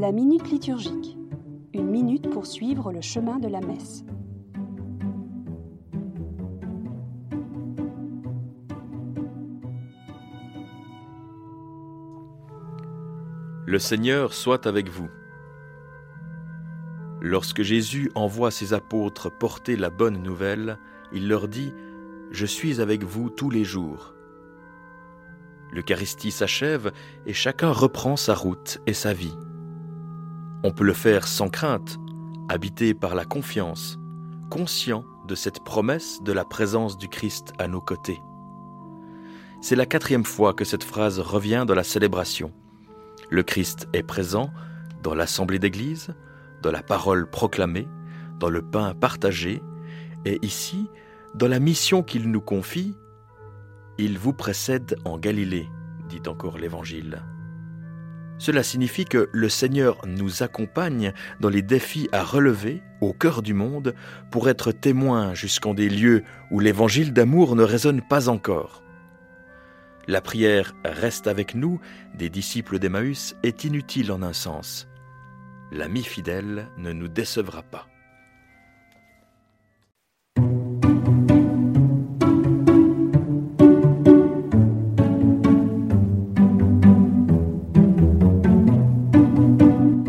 La minute liturgique. Une minute pour suivre le chemin de la messe. Le Seigneur soit avec vous. Lorsque Jésus envoie ses apôtres porter la bonne nouvelle, il leur dit ⁇ Je suis avec vous tous les jours ⁇ L'Eucharistie s'achève et chacun reprend sa route et sa vie. On peut le faire sans crainte, habité par la confiance, conscient de cette promesse de la présence du Christ à nos côtés. C'est la quatrième fois que cette phrase revient dans la célébration. Le Christ est présent dans l'assemblée d'Église, dans la parole proclamée, dans le pain partagé, et ici, dans la mission qu'il nous confie, il vous précède en Galilée, dit encore l'Évangile. Cela signifie que le Seigneur nous accompagne dans les défis à relever au cœur du monde pour être témoins jusqu'en des lieux où l'Évangile d'amour ne résonne pas encore. La prière Reste avec nous des disciples d'Emmaüs est inutile en un sens. L'ami fidèle ne nous décevra pas.